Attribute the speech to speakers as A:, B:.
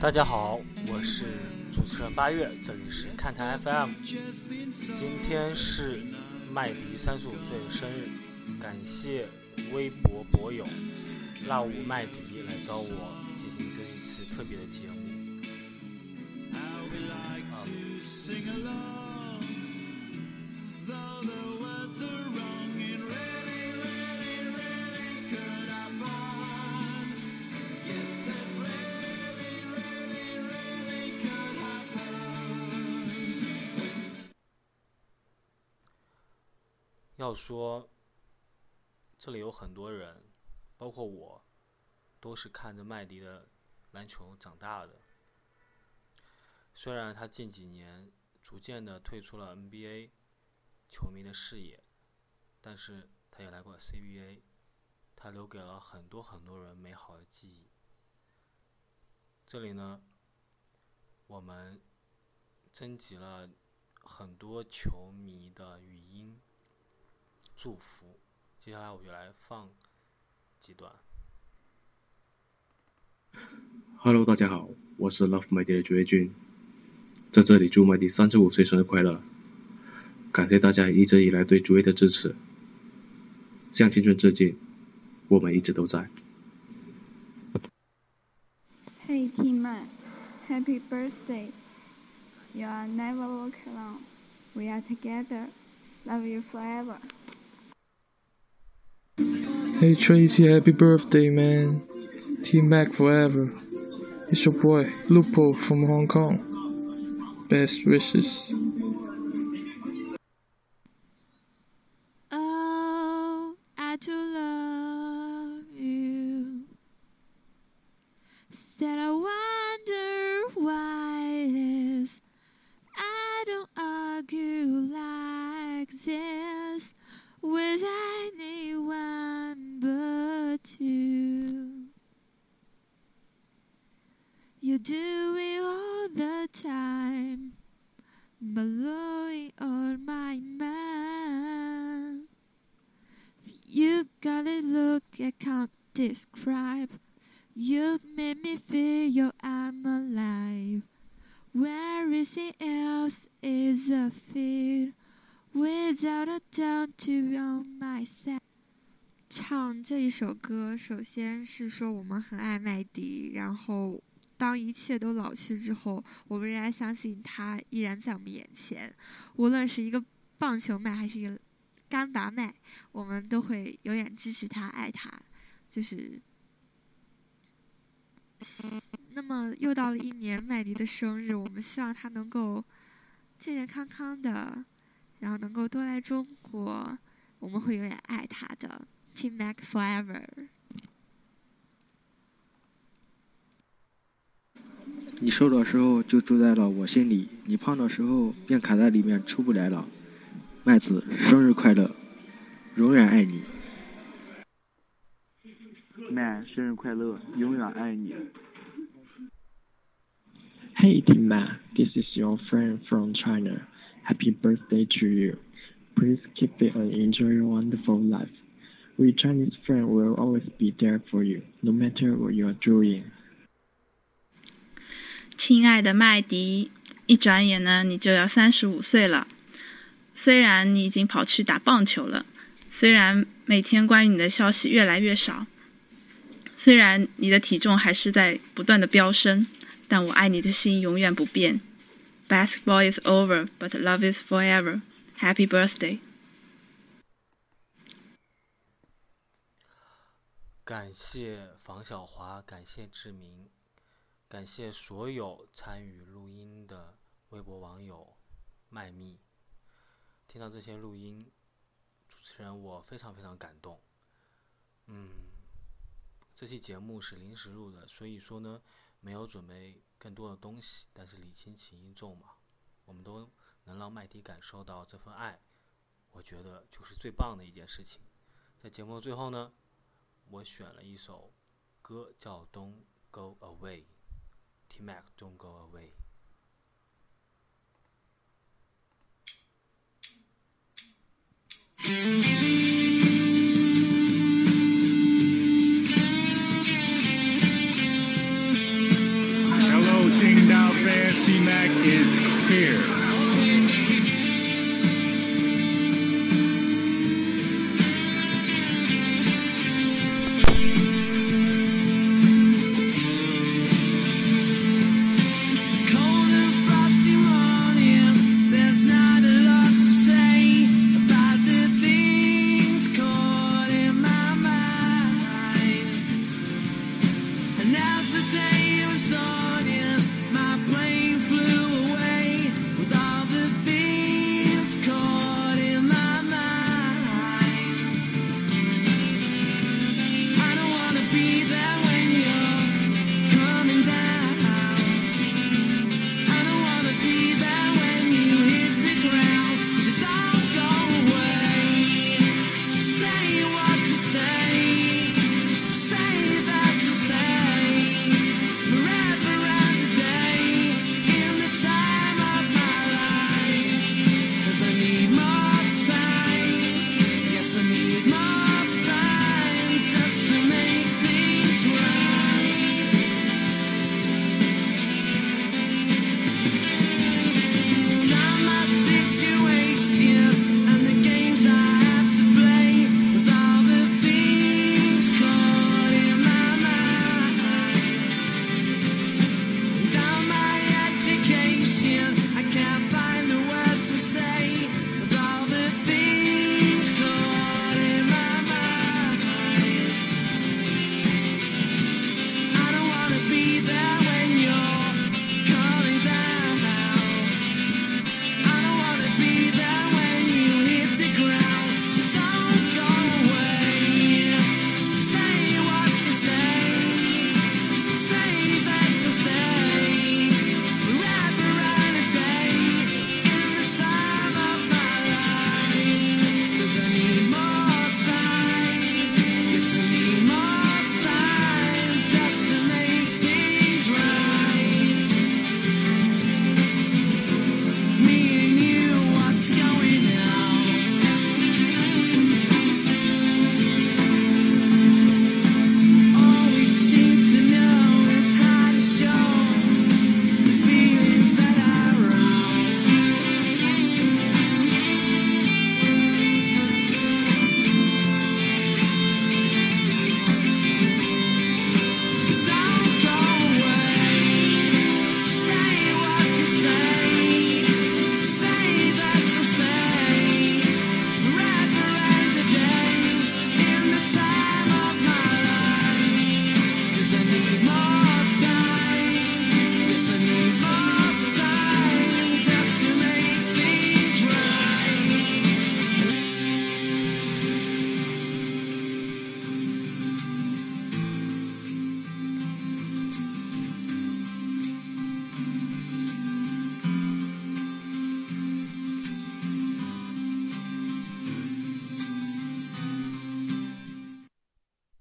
A: 大家好，我是主持人八月，这里是看台 FM。今天是麦迪三十五岁的生日，感谢微博博友辣舞麦迪来找我进行这一次特别的节目。要说，这里有很多人，包括我，都是看着麦迪的篮球长大的。虽然他近几年逐渐的退出了 NBA 球迷的视野，但是他也来过 CBA，他留给了很多很多人美好的记忆。这里呢，我们征集了很多球迷的语。祝福，接下来我就来放几段。
B: Hello，大家好，我是 Love My Day 的朱叶军，在这里祝麦迪三十五岁生日快乐！感谢大家一直以来对朱叶的支持，向青春致敬，我们一直都在。
C: Hey Tim Man，Happy birthday！You are never walk alone，We are together，Love you forever。
D: Hey Tracy, happy birthday, man. Team Mac forever. It's your boy, Lupo from Hong Kong. Best wishes.
E: You do it all the time, blowing on my mind. You got a look I can't describe. You made me feel I'm alive. Where is it else is a fear? Without a doubt to be on my side。唱这一首歌，首先是说我们很爱麦迪，然后 当一切都老去之后，我们仍然相信他依然在我们眼前。无论是一个棒球麦还是一个干拔麦，我们都会永远支持他、爱他。就是，那么又到了一年麦迪的生日，我们希望他能够健健康康的。然后能够多来中国，我们会永远爱他的，Team Mac Forever。
F: 你瘦的时候就住在了我心里，你胖的时候便卡在里面出不来了。麦子，生日快乐，永远爱你。
G: 麦，生日快乐，永远爱你。
H: Hey Team Mac，this is your friend from China。Happy birthday to you. Please keep it and enjoy your wonderful life. We Chinese friends will always be there for you, no matter what you are doing.
I: 亲爱的麦迪，一转眼呢，你就要三十五岁了。虽然你已经跑去打棒球了，虽然每天关于你的消息越来越少，虽然你的体重还是在不断的飙升，但我爱你的心永远不变。Basketball is over, but love is forever. Happy birthday!
A: 感谢房小华，感谢志明，感谢所有参与录音的微博网友麦蜜。听到这些录音，主持人我非常非常感动。嗯，这期节目是临时录的，所以说呢，没有准备。更多的东西，但是礼轻情意重嘛，我们都能让麦迪感受到这份爱，我觉得就是最棒的一件事情。在节目的最后呢，我选了一首歌叫《Don't Go Away》T-Mac, don't go away.
J: Hello, Qingdao fans. T-Mac is here.